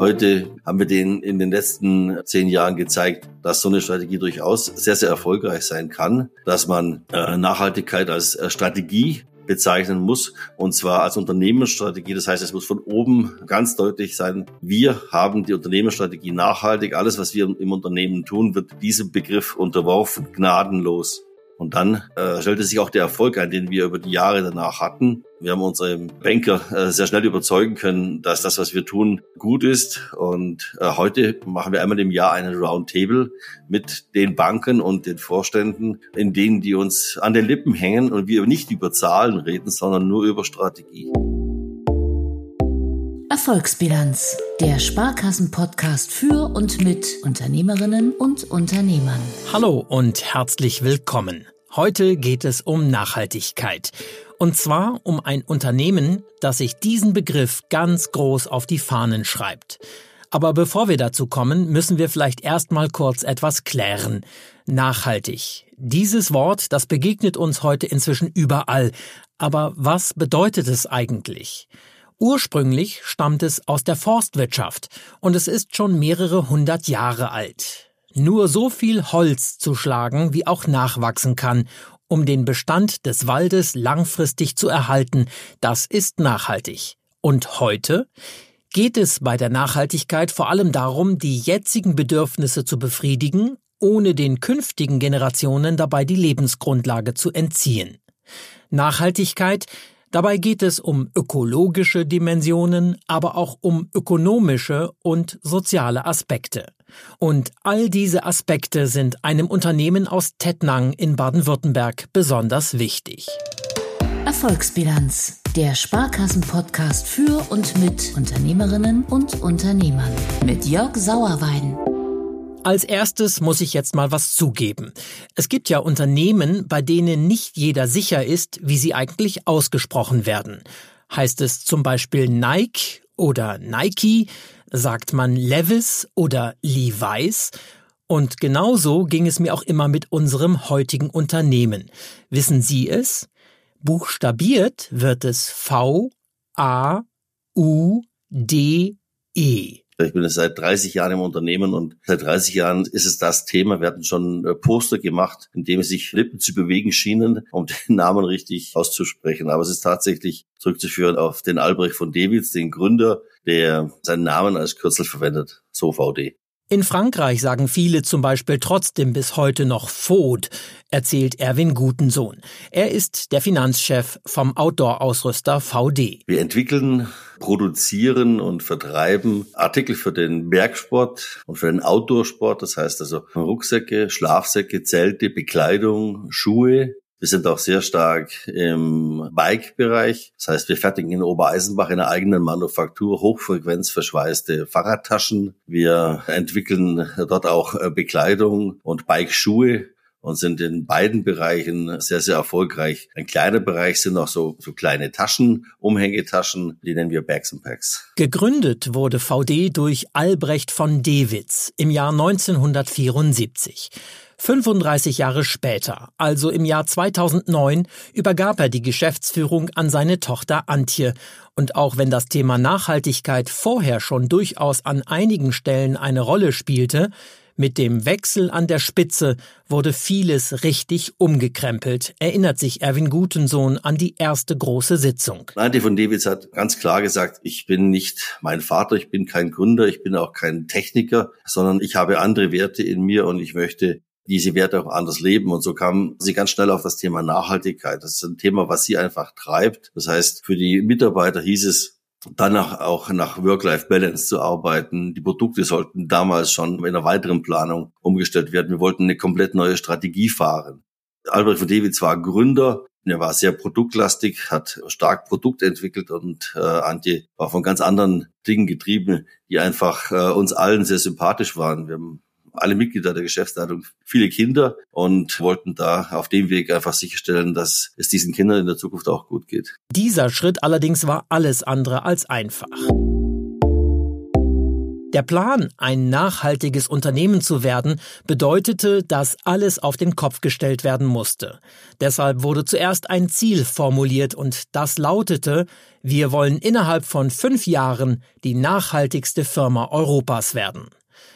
Heute haben wir den in den letzten zehn Jahren gezeigt, dass so eine Strategie durchaus sehr, sehr erfolgreich sein kann, dass man äh, Nachhaltigkeit als äh, Strategie bezeichnen muss, und zwar als Unternehmensstrategie. Das heißt, es muss von oben ganz deutlich sein, wir haben die Unternehmensstrategie nachhaltig. Alles, was wir im Unternehmen tun, wird diesem Begriff unterworfen, gnadenlos. Und dann äh, stellte sich auch der Erfolg ein, den wir über die Jahre danach hatten. Wir haben unsere Banker äh, sehr schnell überzeugen können, dass das, was wir tun, gut ist. Und äh, heute machen wir einmal im Jahr einen Roundtable mit den Banken und den Vorständen, in denen die uns an den Lippen hängen und wir nicht über Zahlen reden, sondern nur über Strategie. Erfolgsbilanz, der Sparkassen-Podcast für und mit Unternehmerinnen und Unternehmern. Hallo und herzlich willkommen. Heute geht es um Nachhaltigkeit. Und zwar um ein Unternehmen, das sich diesen Begriff ganz groß auf die Fahnen schreibt. Aber bevor wir dazu kommen, müssen wir vielleicht erstmal kurz etwas klären. Nachhaltig. Dieses Wort, das begegnet uns heute inzwischen überall. Aber was bedeutet es eigentlich? Ursprünglich stammt es aus der Forstwirtschaft und es ist schon mehrere hundert Jahre alt. Nur so viel Holz zu schlagen, wie auch nachwachsen kann, um den Bestand des Waldes langfristig zu erhalten, das ist nachhaltig. Und heute? Geht es bei der Nachhaltigkeit vor allem darum, die jetzigen Bedürfnisse zu befriedigen, ohne den künftigen Generationen dabei die Lebensgrundlage zu entziehen. Nachhaltigkeit Dabei geht es um ökologische Dimensionen, aber auch um ökonomische und soziale Aspekte. Und all diese Aspekte sind einem Unternehmen aus Tettnang in Baden-Württemberg besonders wichtig. Erfolgsbilanz, der Sparkassen-Podcast für und mit Unternehmerinnen und Unternehmern mit Jörg Sauerwein. Als erstes muss ich jetzt mal was zugeben. Es gibt ja Unternehmen, bei denen nicht jeder sicher ist, wie sie eigentlich ausgesprochen werden. Heißt es zum Beispiel Nike oder Nike, sagt man Levis oder Levi's. Und genauso ging es mir auch immer mit unserem heutigen Unternehmen. Wissen Sie es? Buchstabiert wird es V A U D E. Ich bin seit 30 Jahren im Unternehmen und seit 30 Jahren ist es das Thema. Wir hatten schon äh, Poster gemacht, in dem sich Lippen zu bewegen schienen, um den Namen richtig auszusprechen. Aber es ist tatsächlich zurückzuführen auf den Albrecht von Dewitz, den Gründer, der seinen Namen als Kürzel verwendet, so VD. In Frankreich sagen viele zum Beispiel trotzdem bis heute noch Fod, erzählt Erwin Gutensohn. Er ist der Finanzchef vom Outdoor-Ausrüster VD. Wir entwickeln, produzieren und vertreiben Artikel für den Bergsport und für den Outdoor-Sport. Das heißt also Rucksäcke, Schlafsäcke, Zelte, Bekleidung, Schuhe, wir sind auch sehr stark im Bike-Bereich. Das heißt, wir fertigen in Obereisenbach in einer eigenen Manufaktur hochfrequenzverschweißte Fahrradtaschen. Wir entwickeln dort auch äh, Bekleidung und Bike-Schuhe und sind in beiden Bereichen sehr, sehr erfolgreich. Ein kleiner Bereich sind auch so, so kleine Taschen, Umhängetaschen, die nennen wir Bags and Packs. Gegründet wurde VD durch Albrecht von Dewitz im Jahr 1974. 35 Jahre später, also im Jahr 2009, übergab er die Geschäftsführung an seine Tochter Antje. Und auch wenn das Thema Nachhaltigkeit vorher schon durchaus an einigen Stellen eine Rolle spielte, mit dem Wechsel an der Spitze wurde vieles richtig umgekrempelt, erinnert sich Erwin Gutensohn an die erste große Sitzung. Antje von Dewitz hat ganz klar gesagt, ich bin nicht mein Vater, ich bin kein Gründer, ich bin auch kein Techniker, sondern ich habe andere Werte in mir und ich möchte diese Werte auch anders leben. Und so kam sie ganz schnell auf das Thema Nachhaltigkeit. Das ist ein Thema, was sie einfach treibt. Das heißt, für die Mitarbeiter hieß es, danach auch nach Work-Life-Balance zu arbeiten. Die Produkte sollten damals schon in einer weiteren Planung umgestellt werden. Wir wollten eine komplett neue Strategie fahren. Albrecht von Dewitz war Gründer. Er war sehr produktlastig, hat stark Produkt entwickelt und äh, Antje war von ganz anderen Dingen getrieben, die einfach äh, uns allen sehr sympathisch waren. Wir haben alle Mitglieder der Geschäftsleitung viele Kinder und wollten da auf dem Weg einfach sicherstellen, dass es diesen Kindern in der Zukunft auch gut geht. Dieser Schritt allerdings war alles andere als einfach. Der Plan, ein nachhaltiges Unternehmen zu werden, bedeutete, dass alles auf den Kopf gestellt werden musste. Deshalb wurde zuerst ein Ziel formuliert und das lautete, wir wollen innerhalb von fünf Jahren die nachhaltigste Firma Europas werden.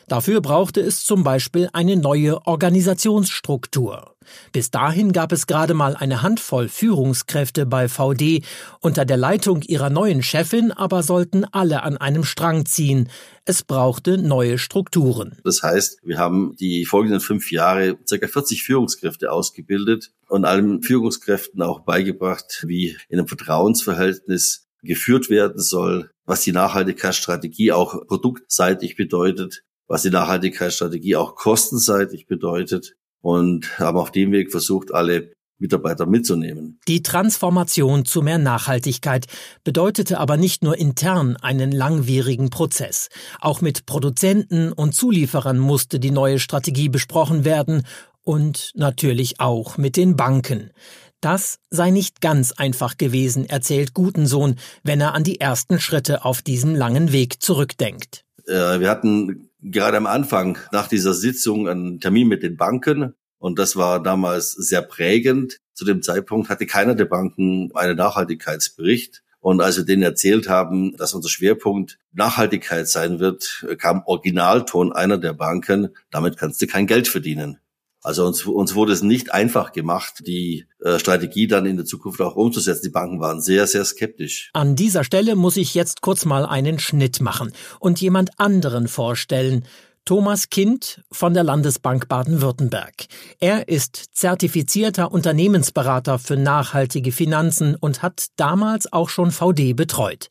Dafür brauchte es zum Beispiel eine neue Organisationsstruktur. Bis dahin gab es gerade mal eine Handvoll Führungskräfte bei VD. Unter der Leitung ihrer neuen Chefin aber sollten alle an einem Strang ziehen. Es brauchte neue Strukturen. Das heißt, wir haben die folgenden fünf Jahre ca. 40 Führungskräfte ausgebildet und allen Führungskräften auch beigebracht, wie in einem Vertrauensverhältnis geführt werden soll, was die Nachhaltigkeitsstrategie auch produktseitig bedeutet, was die Nachhaltigkeitsstrategie auch kostenseitig bedeutet und haben auf dem Weg versucht, alle Mitarbeiter mitzunehmen. Die Transformation zu mehr Nachhaltigkeit bedeutete aber nicht nur intern einen langwierigen Prozess. Auch mit Produzenten und Zulieferern musste die neue Strategie besprochen werden und natürlich auch mit den Banken. Das sei nicht ganz einfach gewesen, erzählt Gutensohn, wenn er an die ersten Schritte auf diesem langen Weg zurückdenkt. Äh, wir hatten gerade am Anfang nach dieser Sitzung einen Termin mit den Banken und das war damals sehr prägend. Zu dem Zeitpunkt hatte keiner der Banken einen Nachhaltigkeitsbericht. Und als wir denen erzählt haben, dass unser Schwerpunkt Nachhaltigkeit sein wird, kam Originalton einer der Banken, damit kannst du kein Geld verdienen. Also uns, uns wurde es nicht einfach gemacht, die äh, Strategie dann in der Zukunft auch umzusetzen. Die Banken waren sehr, sehr skeptisch. An dieser Stelle muss ich jetzt kurz mal einen Schnitt machen und jemand anderen vorstellen. Thomas Kind von der Landesbank Baden-Württemberg. Er ist zertifizierter Unternehmensberater für nachhaltige Finanzen und hat damals auch schon VD betreut.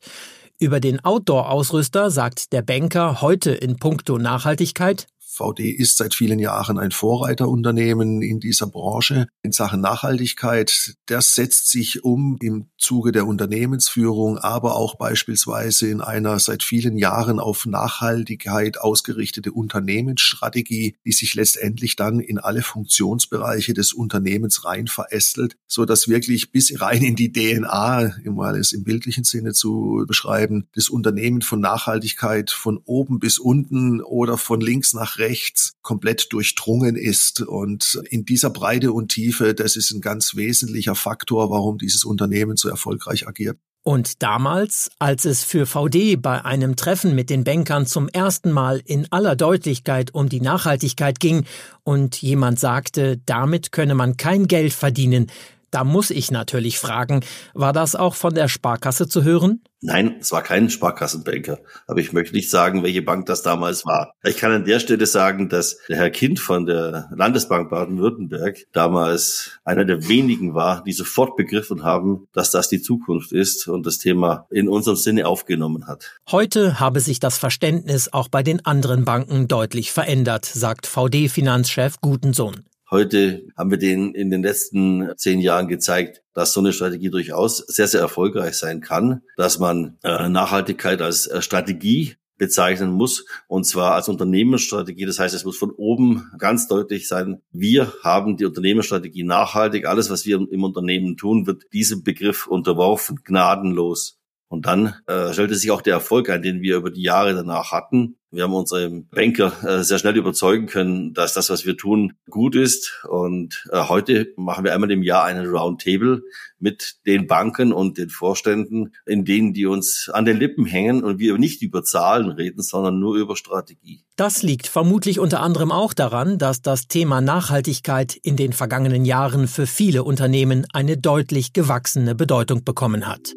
Über den Outdoor-Ausrüster sagt der Banker heute in puncto Nachhaltigkeit, VD ist seit vielen Jahren ein Vorreiterunternehmen in dieser Branche in Sachen Nachhaltigkeit. Das setzt sich um im Zuge der Unternehmensführung, aber auch beispielsweise in einer seit vielen Jahren auf Nachhaltigkeit ausgerichtete Unternehmensstrategie, die sich letztendlich dann in alle Funktionsbereiche des Unternehmens rein verästelt, so dass wirklich bis rein in die DNA, um mal es im bildlichen Sinne zu beschreiben, das Unternehmen von Nachhaltigkeit von oben bis unten oder von links nach rechts rechts komplett durchdrungen ist. Und in dieser Breite und Tiefe, das ist ein ganz wesentlicher Faktor, warum dieses Unternehmen so erfolgreich agiert. Und damals, als es für VD bei einem Treffen mit den Bankern zum ersten Mal in aller Deutlichkeit um die Nachhaltigkeit ging und jemand sagte, damit könne man kein Geld verdienen, da muss ich natürlich fragen, war das auch von der Sparkasse zu hören? Nein, es war kein Sparkassenbanker. Aber ich möchte nicht sagen, welche Bank das damals war. Ich kann an der Stelle sagen, dass der Herr Kind von der Landesbank Baden-Württemberg damals einer der wenigen war, die sofort begriffen haben, dass das die Zukunft ist und das Thema in unserem Sinne aufgenommen hat. Heute habe sich das Verständnis auch bei den anderen Banken deutlich verändert, sagt VD-Finanzchef Gutensohn. Heute haben wir den in den letzten zehn Jahren gezeigt, dass so eine Strategie durchaus sehr, sehr erfolgreich sein kann, dass man äh, Nachhaltigkeit als äh, Strategie bezeichnen muss, und zwar als Unternehmensstrategie. Das heißt, es muss von oben ganz deutlich sein, wir haben die Unternehmensstrategie nachhaltig. Alles, was wir im Unternehmen tun, wird diesem Begriff unterworfen, gnadenlos. Und dann äh, stellte sich auch der Erfolg ein, den wir über die Jahre danach hatten. Wir haben unsere Banker äh, sehr schnell überzeugen können, dass das, was wir tun, gut ist. Und äh, heute machen wir einmal im Jahr einen Roundtable mit den Banken und den Vorständen, in denen die uns an den Lippen hängen und wir nicht über Zahlen reden, sondern nur über Strategie. Das liegt vermutlich unter anderem auch daran, dass das Thema Nachhaltigkeit in den vergangenen Jahren für viele Unternehmen eine deutlich gewachsene Bedeutung bekommen hat.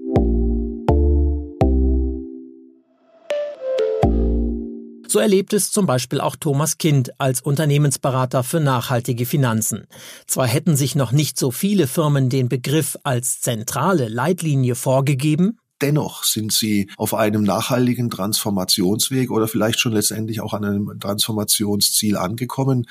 So erlebt es zum Beispiel auch Thomas Kind als Unternehmensberater für nachhaltige Finanzen. Zwar hätten sich noch nicht so viele Firmen den Begriff als zentrale Leitlinie vorgegeben, Dennoch sind sie auf einem nachhaltigen Transformationsweg oder vielleicht schon letztendlich auch an einem Transformationsziel angekommen.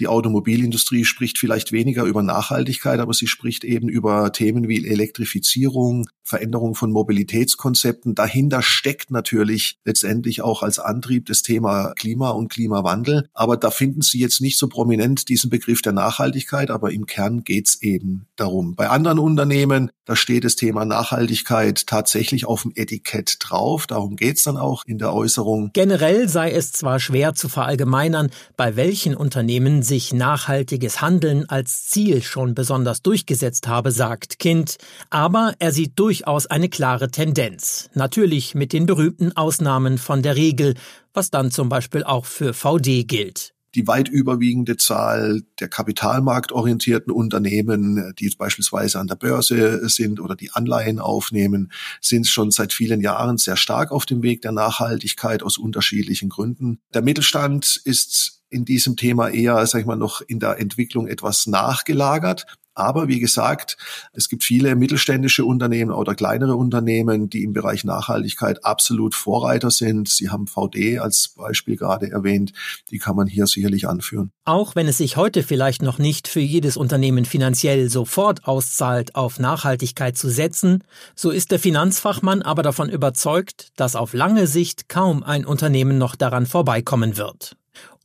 Die Automobilindustrie spricht vielleicht weniger über Nachhaltigkeit, aber sie spricht eben über Themen wie Elektrifizierung, Veränderung von Mobilitätskonzepten. Dahinter steckt natürlich letztendlich auch als Antrieb das Thema Klima und Klimawandel. Aber da finden Sie jetzt nicht so prominent diesen Begriff der Nachhaltigkeit, aber im Kern geht's eben darum. Bei anderen Unternehmen, da steht das Thema Nachhaltigkeit tatsächlich auf dem Etikett drauf. Darum geht's dann auch in der Äußerung. Generell sei es zwar schwer zu verallgemeinern, bei welchen Unternehmen sich nachhaltiges Handeln als Ziel schon besonders durchgesetzt habe, sagt Kind, aber er sieht durchaus eine klare Tendenz. Natürlich mit den berühmten Ausnahmen von der Regel, was dann zum Beispiel auch für VD gilt die weit überwiegende Zahl der kapitalmarktorientierten Unternehmen, die beispielsweise an der Börse sind oder die Anleihen aufnehmen, sind schon seit vielen Jahren sehr stark auf dem Weg der Nachhaltigkeit aus unterschiedlichen Gründen. Der Mittelstand ist in diesem Thema eher, sag ich mal, noch in der Entwicklung etwas nachgelagert. Aber wie gesagt, es gibt viele mittelständische Unternehmen oder kleinere Unternehmen, die im Bereich Nachhaltigkeit absolut Vorreiter sind. Sie haben VD als Beispiel gerade erwähnt. Die kann man hier sicherlich anführen. Auch wenn es sich heute vielleicht noch nicht für jedes Unternehmen finanziell sofort auszahlt, auf Nachhaltigkeit zu setzen, so ist der Finanzfachmann aber davon überzeugt, dass auf lange Sicht kaum ein Unternehmen noch daran vorbeikommen wird.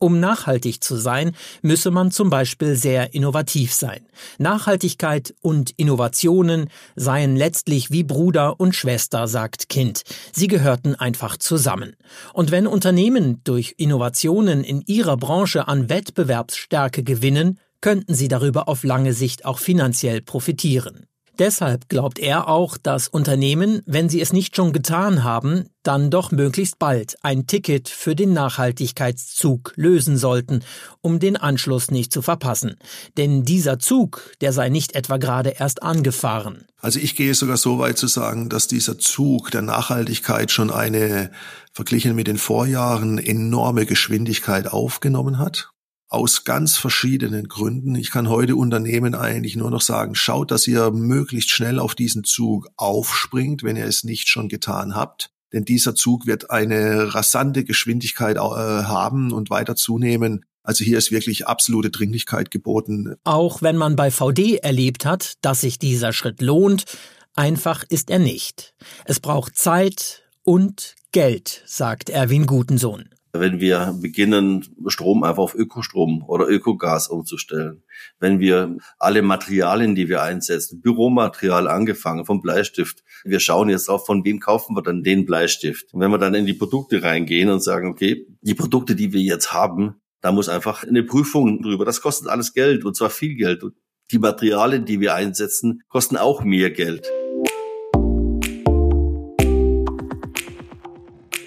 Um nachhaltig zu sein, müsse man zum Beispiel sehr innovativ sein. Nachhaltigkeit und Innovationen seien letztlich wie Bruder und Schwester, sagt Kind. Sie gehörten einfach zusammen. Und wenn Unternehmen durch Innovationen in ihrer Branche an Wettbewerbsstärke gewinnen, könnten sie darüber auf lange Sicht auch finanziell profitieren. Deshalb glaubt er auch, dass Unternehmen, wenn sie es nicht schon getan haben, dann doch möglichst bald ein Ticket für den Nachhaltigkeitszug lösen sollten, um den Anschluss nicht zu verpassen. Denn dieser Zug, der sei nicht etwa gerade erst angefahren. Also ich gehe sogar so weit zu sagen, dass dieser Zug der Nachhaltigkeit schon eine, verglichen mit den Vorjahren, enorme Geschwindigkeit aufgenommen hat aus ganz verschiedenen Gründen. Ich kann heute Unternehmen eigentlich nur noch sagen, schaut, dass ihr möglichst schnell auf diesen Zug aufspringt, wenn ihr es nicht schon getan habt. Denn dieser Zug wird eine rasante Geschwindigkeit äh, haben und weiter zunehmen. Also hier ist wirklich absolute Dringlichkeit geboten. Auch wenn man bei VD erlebt hat, dass sich dieser Schritt lohnt, einfach ist er nicht. Es braucht Zeit und Geld, sagt Erwin Gutensohn wenn wir beginnen, Strom einfach auf Ökostrom oder Ökogas umzustellen, wenn wir alle Materialien, die wir einsetzen, Büromaterial angefangen vom Bleistift, wir schauen jetzt auch, von wem kaufen wir dann den Bleistift. Und wenn wir dann in die Produkte reingehen und sagen, okay, die Produkte, die wir jetzt haben, da muss einfach eine Prüfung drüber. Das kostet alles Geld und zwar viel Geld. Und die Materialien, die wir einsetzen, kosten auch mehr Geld.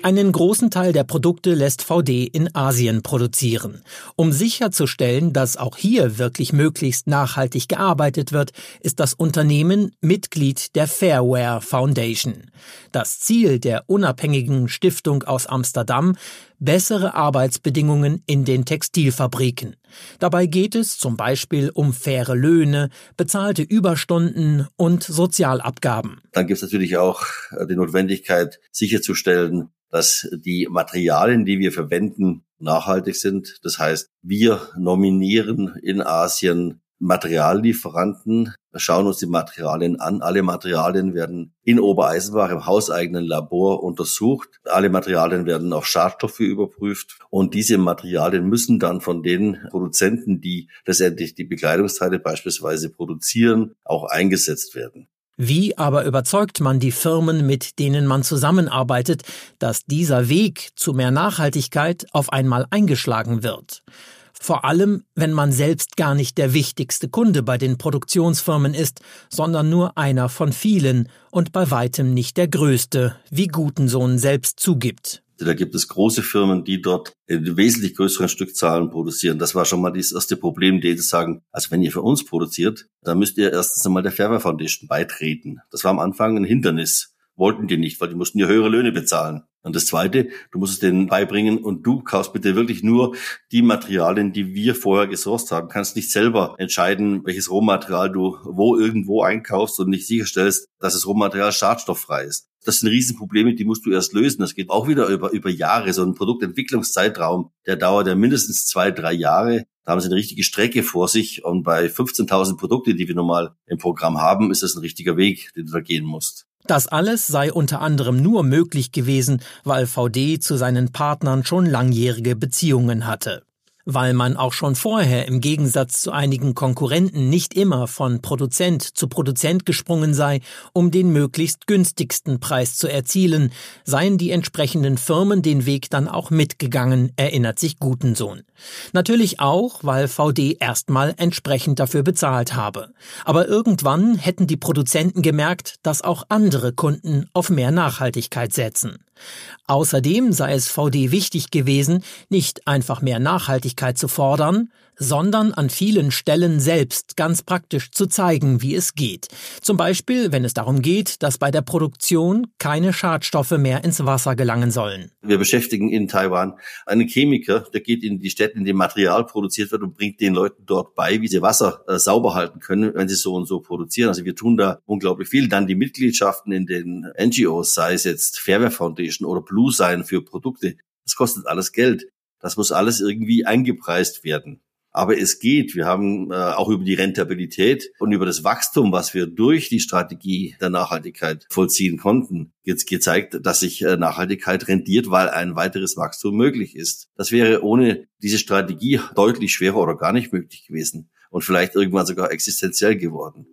Einen großen Teil der Produkte lässt VD in Asien produzieren. Um sicherzustellen, dass auch hier wirklich möglichst nachhaltig gearbeitet wird, ist das Unternehmen Mitglied der Fairware Foundation. Das Ziel der unabhängigen Stiftung aus Amsterdam bessere Arbeitsbedingungen in den Textilfabriken. Dabei geht es zum Beispiel um faire Löhne, bezahlte Überstunden und Sozialabgaben. Dann gibt es natürlich auch die Notwendigkeit sicherzustellen, dass die Materialien, die wir verwenden, nachhaltig sind. Das heißt, wir nominieren in Asien Materiallieferanten, schauen uns die Materialien an. Alle Materialien werden in Obereisenbach im hauseigenen Labor untersucht. Alle Materialien werden auf Schadstoffe überprüft. Und diese Materialien müssen dann von den Produzenten, die letztendlich die Bekleidungsteile beispielsweise produzieren, auch eingesetzt werden. Wie aber überzeugt man die Firmen, mit denen man zusammenarbeitet, dass dieser Weg zu mehr Nachhaltigkeit auf einmal eingeschlagen wird? Vor allem, wenn man selbst gar nicht der wichtigste Kunde bei den Produktionsfirmen ist, sondern nur einer von vielen und bei weitem nicht der größte, wie Gutensohn selbst zugibt. Da gibt es große Firmen, die dort in wesentlich größeren Stückzahlen produzieren. Das war schon mal das erste Problem, die sagen, also wenn ihr für uns produziert, dann müsst ihr erstens einmal der Fairware Foundation beitreten. Das war am Anfang ein Hindernis. Wollten die nicht, weil die mussten ja höhere Löhne bezahlen. Und das Zweite, du musst es denen beibringen und du kaufst bitte wirklich nur die Materialien, die wir vorher gesourced haben. Du kannst nicht selber entscheiden, welches Rohmaterial du wo irgendwo einkaufst und nicht sicherstellst, dass das Rohmaterial schadstofffrei ist. Das sind Riesenprobleme, die musst du erst lösen. Das geht auch wieder über, über Jahre. So ein Produktentwicklungszeitraum, der dauert ja mindestens zwei, drei Jahre. Da haben sie eine richtige Strecke vor sich und bei 15.000 Produkte, die wir normal im Programm haben, ist das ein richtiger Weg, den du da gehen musst. Das alles sei unter anderem nur möglich gewesen, weil VD zu seinen Partnern schon langjährige Beziehungen hatte weil man auch schon vorher im Gegensatz zu einigen Konkurrenten nicht immer von Produzent zu Produzent gesprungen sei, um den möglichst günstigsten Preis zu erzielen, seien die entsprechenden Firmen den Weg dann auch mitgegangen, erinnert sich Gutensohn. Natürlich auch, weil VD erstmal entsprechend dafür bezahlt habe. Aber irgendwann hätten die Produzenten gemerkt, dass auch andere Kunden auf mehr Nachhaltigkeit setzen. Außerdem sei es VD wichtig gewesen, nicht einfach mehr Nachhaltigkeit zu fordern, sondern an vielen Stellen selbst ganz praktisch zu zeigen, wie es geht. Zum Beispiel, wenn es darum geht, dass bei der Produktion keine Schadstoffe mehr ins Wasser gelangen sollen. Wir beschäftigen in Taiwan einen Chemiker, der geht in die Städte, in denen Material produziert wird und bringt den Leuten dort bei, wie sie Wasser äh, sauber halten können, wenn sie so und so produzieren. Also wir tun da unglaublich viel. Dann die Mitgliedschaften in den NGOs, sei es jetzt Fairware Foundation oder Blue Sign für Produkte. Das kostet alles Geld. Das muss alles irgendwie eingepreist werden. Aber es geht. Wir haben äh, auch über die Rentabilität und über das Wachstum, was wir durch die Strategie der Nachhaltigkeit vollziehen konnten, jetzt gezeigt, dass sich äh, Nachhaltigkeit rentiert, weil ein weiteres Wachstum möglich ist. Das wäre ohne diese Strategie deutlich schwerer oder gar nicht möglich gewesen und vielleicht irgendwann sogar existenziell geworden.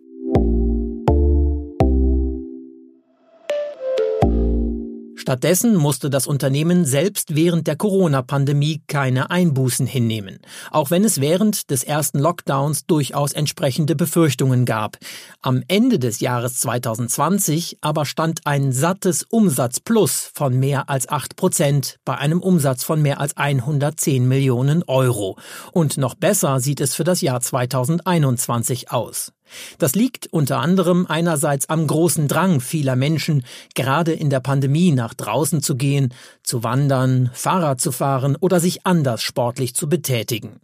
Stattdessen musste das Unternehmen selbst während der Corona-Pandemie keine Einbußen hinnehmen, auch wenn es während des ersten Lockdowns durchaus entsprechende Befürchtungen gab. Am Ende des Jahres 2020 aber stand ein sattes Umsatzplus von mehr als 8 Prozent bei einem Umsatz von mehr als 110 Millionen Euro. Und noch besser sieht es für das Jahr 2021 aus. Das liegt unter anderem einerseits am großen Drang vieler Menschen, gerade in der Pandemie nach draußen zu gehen, zu wandern, Fahrrad zu fahren oder sich anders sportlich zu betätigen.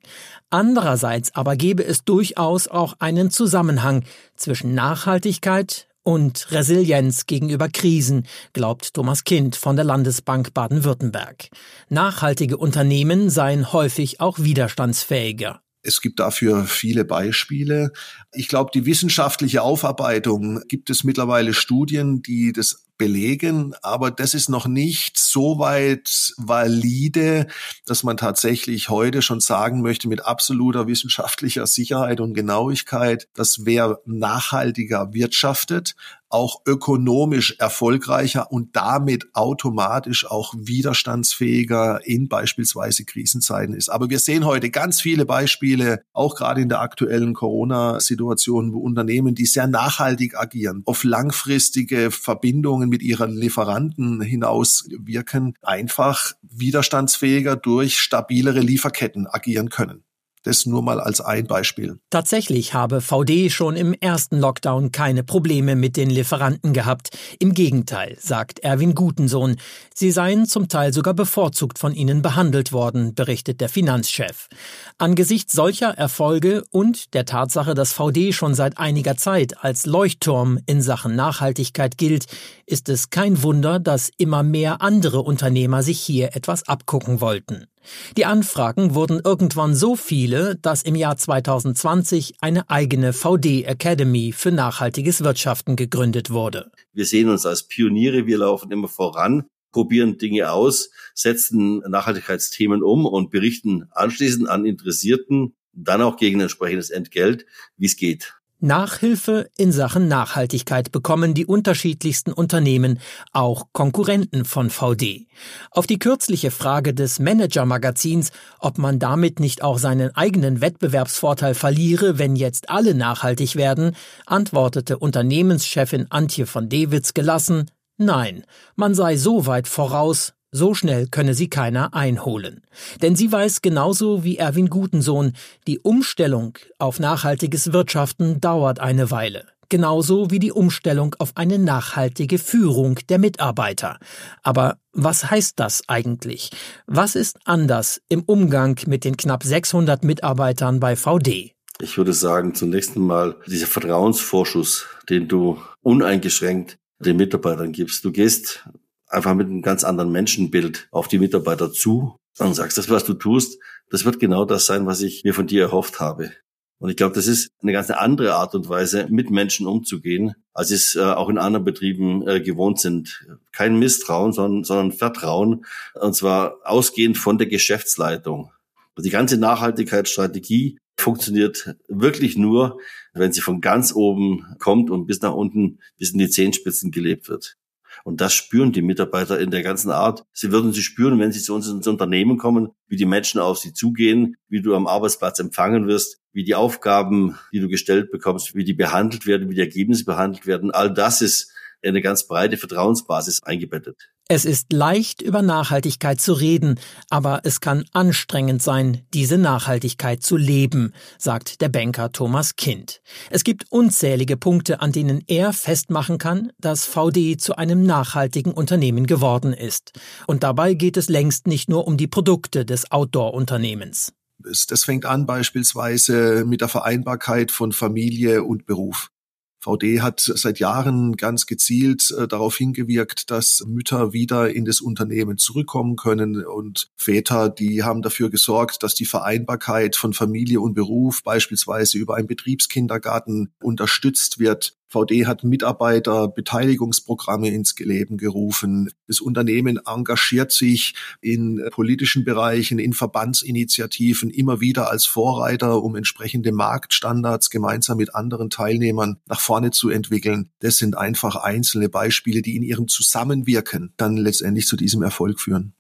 Andererseits aber gäbe es durchaus auch einen Zusammenhang zwischen Nachhaltigkeit, und Resilienz gegenüber Krisen, glaubt Thomas Kind von der Landesbank Baden-Württemberg. Nachhaltige Unternehmen seien häufig auch widerstandsfähiger. Es gibt dafür viele Beispiele. Ich glaube, die wissenschaftliche Aufarbeitung gibt es mittlerweile Studien, die das belegen, aber das ist noch nicht so weit valide, dass man tatsächlich heute schon sagen möchte mit absoluter wissenschaftlicher Sicherheit und Genauigkeit, dass wer nachhaltiger wirtschaftet, auch ökonomisch erfolgreicher und damit automatisch auch widerstandsfähiger in beispielsweise Krisenzeiten ist. Aber wir sehen heute ganz viele Beispiele, auch gerade in der aktuellen Corona-Situation, wo Unternehmen, die sehr nachhaltig agieren, auf langfristige Verbindungen mit ihren Lieferanten hinaus wirken, einfach widerstandsfähiger durch stabilere Lieferketten agieren können. Das nur mal als ein Beispiel. Tatsächlich habe VD schon im ersten Lockdown keine Probleme mit den Lieferanten gehabt. Im Gegenteil, sagt Erwin Gutensohn. Sie seien zum Teil sogar bevorzugt von ihnen behandelt worden, berichtet der Finanzchef. Angesichts solcher Erfolge und der Tatsache, dass VD schon seit einiger Zeit als Leuchtturm in Sachen Nachhaltigkeit gilt, ist es kein Wunder, dass immer mehr andere Unternehmer sich hier etwas abgucken wollten. Die Anfragen wurden irgendwann so viele, dass im Jahr 2020 eine eigene VD Academy für nachhaltiges Wirtschaften gegründet wurde. Wir sehen uns als Pioniere, wir laufen immer voran, probieren Dinge aus, setzen Nachhaltigkeitsthemen um und berichten anschließend an Interessierten, dann auch gegen entsprechendes Entgelt, wie es geht. Nachhilfe in Sachen Nachhaltigkeit bekommen die unterschiedlichsten Unternehmen, auch Konkurrenten von VD. Auf die kürzliche Frage des Manager-Magazins, ob man damit nicht auch seinen eigenen Wettbewerbsvorteil verliere, wenn jetzt alle nachhaltig werden, antwortete Unternehmenschefin Antje von Dewitz gelassen, Nein, man sei so weit voraus, so schnell könne sie keiner einholen. Denn sie weiß genauso wie Erwin Gutensohn, die Umstellung auf nachhaltiges Wirtschaften dauert eine Weile. Genauso wie die Umstellung auf eine nachhaltige Führung der Mitarbeiter. Aber was heißt das eigentlich? Was ist anders im Umgang mit den knapp 600 Mitarbeitern bei VD? Ich würde sagen, zunächst einmal dieser Vertrauensvorschuss, den du uneingeschränkt den Mitarbeitern gibst. Du gehst einfach mit einem ganz anderen Menschenbild auf die Mitarbeiter zu. und sagst, das, was du tust, das wird genau das sein, was ich mir von dir erhofft habe. Und ich glaube, das ist eine ganz andere Art und Weise, mit Menschen umzugehen, als es äh, auch in anderen Betrieben äh, gewohnt sind. Kein Misstrauen, sondern, sondern Vertrauen. Und zwar ausgehend von der Geschäftsleitung. Die ganze Nachhaltigkeitsstrategie funktioniert wirklich nur, wenn sie von ganz oben kommt und bis nach unten, bis in die Zehenspitzen gelebt wird. Und das spüren die Mitarbeiter in der ganzen Art. Sie würden sie spüren, wenn sie zu uns ins Unternehmen kommen, wie die Menschen auf sie zugehen, wie du am Arbeitsplatz empfangen wirst, wie die Aufgaben, die du gestellt bekommst, wie die behandelt werden, wie die Ergebnisse behandelt werden. All das ist eine ganz breite Vertrauensbasis eingebettet. Es ist leicht, über Nachhaltigkeit zu reden, aber es kann anstrengend sein, diese Nachhaltigkeit zu leben, sagt der Banker Thomas Kind. Es gibt unzählige Punkte, an denen er festmachen kann, dass VD zu einem nachhaltigen Unternehmen geworden ist. Und dabei geht es längst nicht nur um die Produkte des Outdoor-Unternehmens. Das fängt an beispielsweise mit der Vereinbarkeit von Familie und Beruf. VD hat seit Jahren ganz gezielt äh, darauf hingewirkt, dass Mütter wieder in das Unternehmen zurückkommen können und Väter, die haben dafür gesorgt, dass die Vereinbarkeit von Familie und Beruf beispielsweise über einen Betriebskindergarten unterstützt wird. VD hat Mitarbeiterbeteiligungsprogramme ins Leben gerufen. Das Unternehmen engagiert sich in politischen Bereichen, in Verbandsinitiativen immer wieder als Vorreiter, um entsprechende Marktstandards gemeinsam mit anderen Teilnehmern nach vorne zu entwickeln. Das sind einfach einzelne Beispiele, die in ihrem Zusammenwirken dann letztendlich zu diesem Erfolg führen.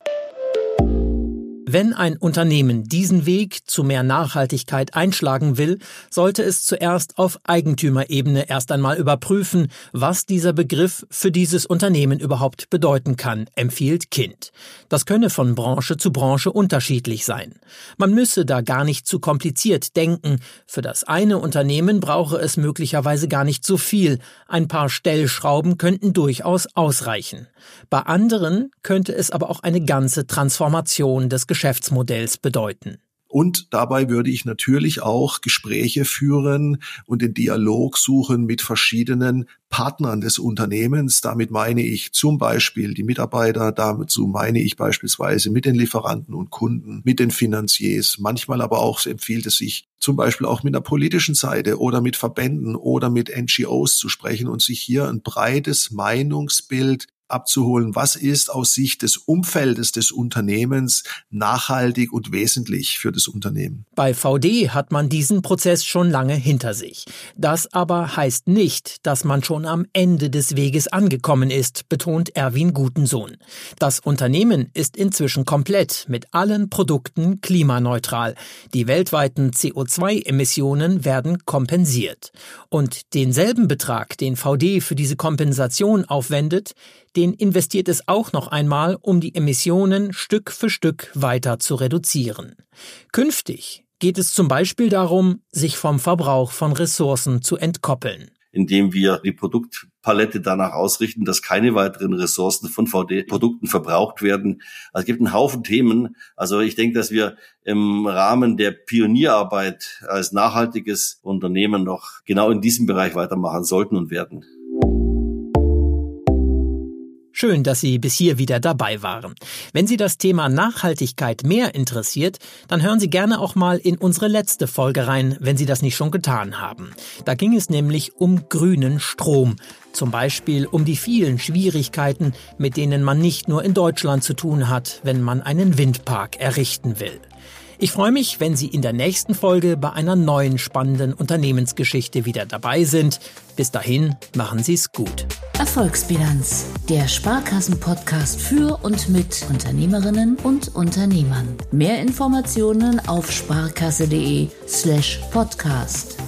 Wenn ein Unternehmen diesen Weg zu mehr Nachhaltigkeit einschlagen will, sollte es zuerst auf Eigentümerebene erst einmal überprüfen, was dieser Begriff für dieses Unternehmen überhaupt bedeuten kann, empfiehlt Kind. Das könne von Branche zu Branche unterschiedlich sein. Man müsse da gar nicht zu kompliziert denken. Für das eine Unternehmen brauche es möglicherweise gar nicht so viel. Ein paar Stellschrauben könnten durchaus ausreichen. Bei anderen könnte es aber auch eine ganze Transformation des Geschäftsmodells bedeuten. Und dabei würde ich natürlich auch Gespräche führen und den Dialog suchen mit verschiedenen Partnern des Unternehmens. Damit meine ich zum Beispiel die Mitarbeiter, dazu meine ich beispielsweise mit den Lieferanten und Kunden, mit den Finanziers. Manchmal aber auch empfiehlt es sich zum Beispiel auch mit einer politischen Seite oder mit Verbänden oder mit NGOs zu sprechen und sich hier ein breites Meinungsbild abzuholen, was ist aus Sicht des Umfeldes des Unternehmens nachhaltig und wesentlich für das Unternehmen. Bei VD hat man diesen Prozess schon lange hinter sich. Das aber heißt nicht, dass man schon am Ende des Weges angekommen ist, betont Erwin Gutensohn. Das Unternehmen ist inzwischen komplett mit allen Produkten klimaneutral. Die weltweiten CO2-Emissionen werden kompensiert. Und denselben Betrag, den VD für diese Kompensation aufwendet, den investiert es auch noch einmal, um die Emissionen Stück für Stück weiter zu reduzieren. Künftig geht es zum Beispiel darum, sich vom Verbrauch von Ressourcen zu entkoppeln indem wir die Produktpalette danach ausrichten, dass keine weiteren Ressourcen von VD-Produkten verbraucht werden. Also es gibt einen Haufen Themen. Also ich denke, dass wir im Rahmen der Pionierarbeit als nachhaltiges Unternehmen noch genau in diesem Bereich weitermachen sollten und werden. Schön, dass Sie bis hier wieder dabei waren. Wenn Sie das Thema Nachhaltigkeit mehr interessiert, dann hören Sie gerne auch mal in unsere letzte Folge rein, wenn Sie das nicht schon getan haben. Da ging es nämlich um grünen Strom. Zum Beispiel um die vielen Schwierigkeiten, mit denen man nicht nur in Deutschland zu tun hat, wenn man einen Windpark errichten will. Ich freue mich, wenn Sie in der nächsten Folge bei einer neuen spannenden Unternehmensgeschichte wieder dabei sind. Bis dahin, machen Sie es gut. Erfolgsbilanz, der Sparkassen-Podcast für und mit Unternehmerinnen und Unternehmern. Mehr Informationen auf sparkasse.de slash podcast.